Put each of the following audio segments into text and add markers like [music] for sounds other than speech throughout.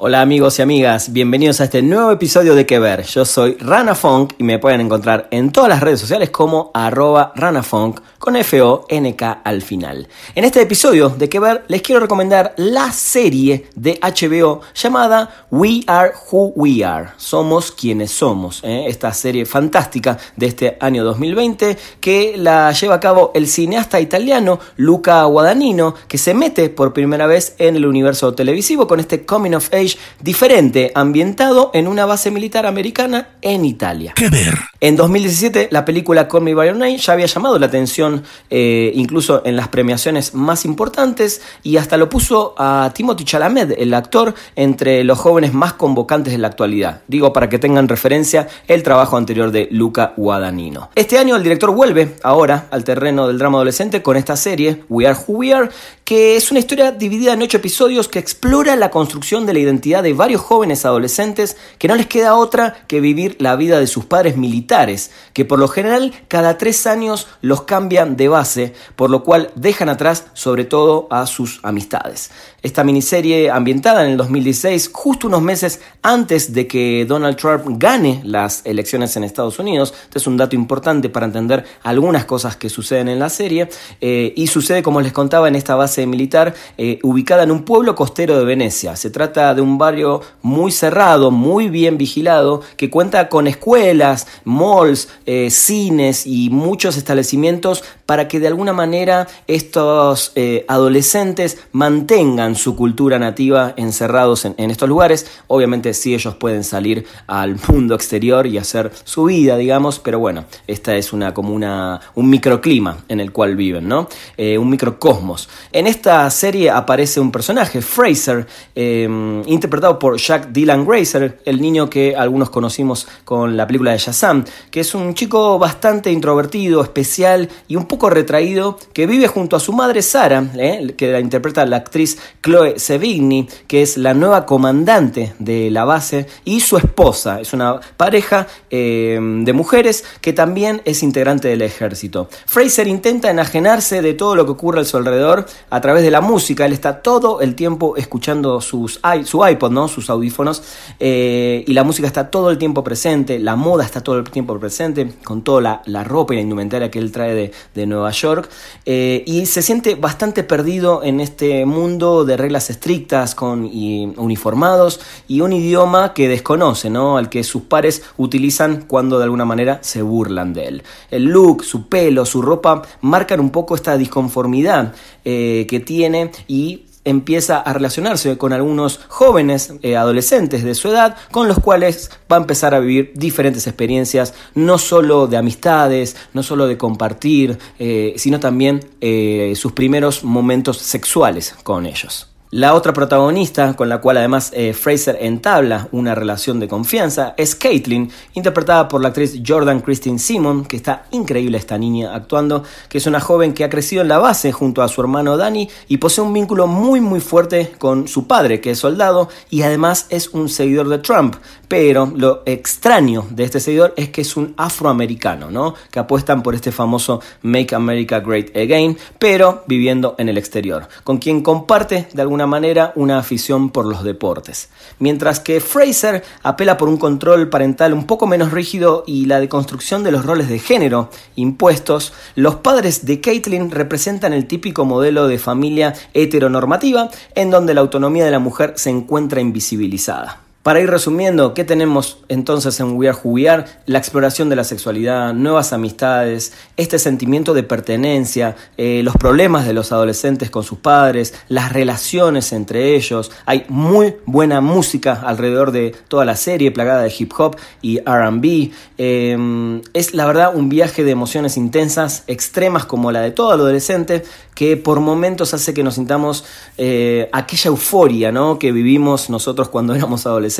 Hola amigos y amigas, bienvenidos a este nuevo episodio de Que Ver. Yo soy Rana Funk y me pueden encontrar en todas las redes sociales como arroba ranafunk con F-O-N-K al final. En este episodio de Que Ver les quiero recomendar la serie de HBO llamada We Are Who We Are. Somos quienes somos. ¿eh? Esta serie fantástica de este año 2020 que la lleva a cabo el cineasta italiano Luca Guadagnino que se mete por primera vez en el universo televisivo con este Coming of Age diferente, ambientado en una base militar americana en Italia. ¿Qué ver? En 2017, la película Call Me By Your Name ya había llamado la atención, eh, incluso en las premiaciones más importantes, y hasta lo puso a Timothy Chalamet, el actor, entre los jóvenes más convocantes de la actualidad. Digo, para que tengan referencia el trabajo anterior de Luca Guadagnino. Este año el director vuelve ahora al terreno del drama adolescente con esta serie, We Are Who We Are, que es una historia dividida en ocho episodios que explora la construcción de la identidad de varios jóvenes adolescentes que no les queda otra que vivir la vida de sus padres militares, que por lo general cada tres años los cambian de base, por lo cual dejan atrás sobre todo a sus amistades. Esta miniserie ambientada en el 2016, justo unos meses antes de que Donald Trump gane las elecciones en Estados Unidos, este es un dato importante para entender algunas cosas que suceden en la serie, eh, y sucede como les contaba en esta base militar eh, ubicada en un pueblo costero de Venecia. Se trata de un barrio muy cerrado, muy bien vigilado, que cuenta con escuelas, malls, eh, cines y muchos establecimientos para que de alguna manera estos eh, adolescentes mantengan su cultura nativa encerrados en, estos lugares. Obviamente si ellos pueden salir al [laughs] mundo exterior y hacer su vida, digamos, pero bueno, esta es una como una, un microclima en el cual viven, ¿no? Eh, un microcosmos. En esta serie aparece un personaje, Fraser, interpretado por Jack Dylan Grazer, el niño que algunos conocimos con la película de Shazam, que es un chico bastante introvertido, especial y un poco retraído, que vive junto a su madre Sara, eh, que la interpreta la actriz Chloe Sevigny, que es la nueva comandante de la base, y su esposa, es una pareja eh, de mujeres que también es integrante del ejército. Fraser intenta enajenarse de todo lo que ocurre a su alrededor a través de la música, él está todo el tiempo escuchando sus, su iPod, ¿no? sus audífonos, eh, y la música está todo el tiempo presente, la moda está todo el tiempo presente, con toda la, ropa y la indumentaria que él trae de, Nueva York, eh, y se siente bastante perdido en este mundo de reglas estrictas, con uniformados, y un idioma que desconoce, ¿no? al que sus pares utilizan cuando de alguna manera se burlan de él. El look, su pelo, su ropa marcan un poco esta disconformidad eh, que tiene y empieza a relacionarse con algunos jóvenes eh, adolescentes de su edad con los cuales va a empezar a vivir diferentes experiencias, no solo de amistades, no solo de compartir, eh, sino también eh, sus primeros momentos sexuales con ellos. La otra protagonista, con la cual además eh, Fraser entabla una relación de confianza, es Caitlin, interpretada por la actriz Jordan Christine Simon, que está increíble esta niña actuando, que es una joven que ha crecido en la base junto a su hermano Danny y posee un vínculo muy muy fuerte con su padre, que es soldado, y además es un seguidor de Trump. Pero lo extraño de este seguidor es que es un afroamericano, ¿no? Que apuestan por este famoso Make America Great Again, pero viviendo en el exterior, con quien comparte de alguna manera una afición por los deportes. Mientras que Fraser apela por un control parental un poco menos rígido y la deconstrucción de los roles de género impuestos, los padres de Caitlin representan el típico modelo de familia heteronormativa en donde la autonomía de la mujer se encuentra invisibilizada. Para ir resumiendo, ¿qué tenemos entonces en We Are Who? La exploración de la sexualidad, nuevas amistades, este sentimiento de pertenencia, eh, los problemas de los adolescentes con sus padres, las relaciones entre ellos. Hay muy buena música alrededor de toda la serie, plagada de hip hop y RB. Em, es la verdad un viaje de emociones intensas, extremas como la de todo adolescente, que por momentos hace que nos sintamos eh, aquella euforia ¿no? que vivimos nosotros cuando éramos adolescentes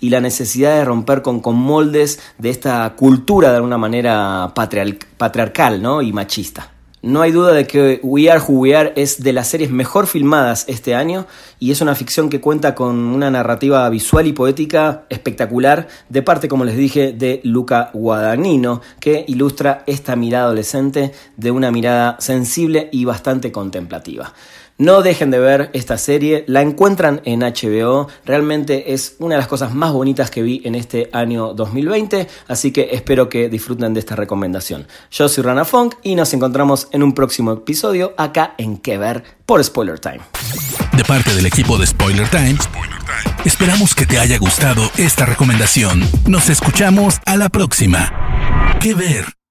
y la necesidad de romper con, con moldes de esta cultura de alguna manera patriarcal ¿no? y machista. No hay duda de que We Are Who We Are es de las series mejor filmadas este año y es una ficción que cuenta con una narrativa visual y poética espectacular de parte, como les dije, de Luca Guadagnino, que ilustra esta mirada adolescente de una mirada sensible y bastante contemplativa. No dejen de ver esta serie, la encuentran en HBO, realmente es una de las cosas más bonitas que vi en este año 2020, así que espero que disfruten de esta recomendación. Yo soy Rana Funk y nos encontramos en un próximo episodio acá en Que Ver por Spoiler Time. De parte del equipo de Spoiler Time, esperamos que te haya gustado esta recomendación. Nos escuchamos a la próxima. Que Ver.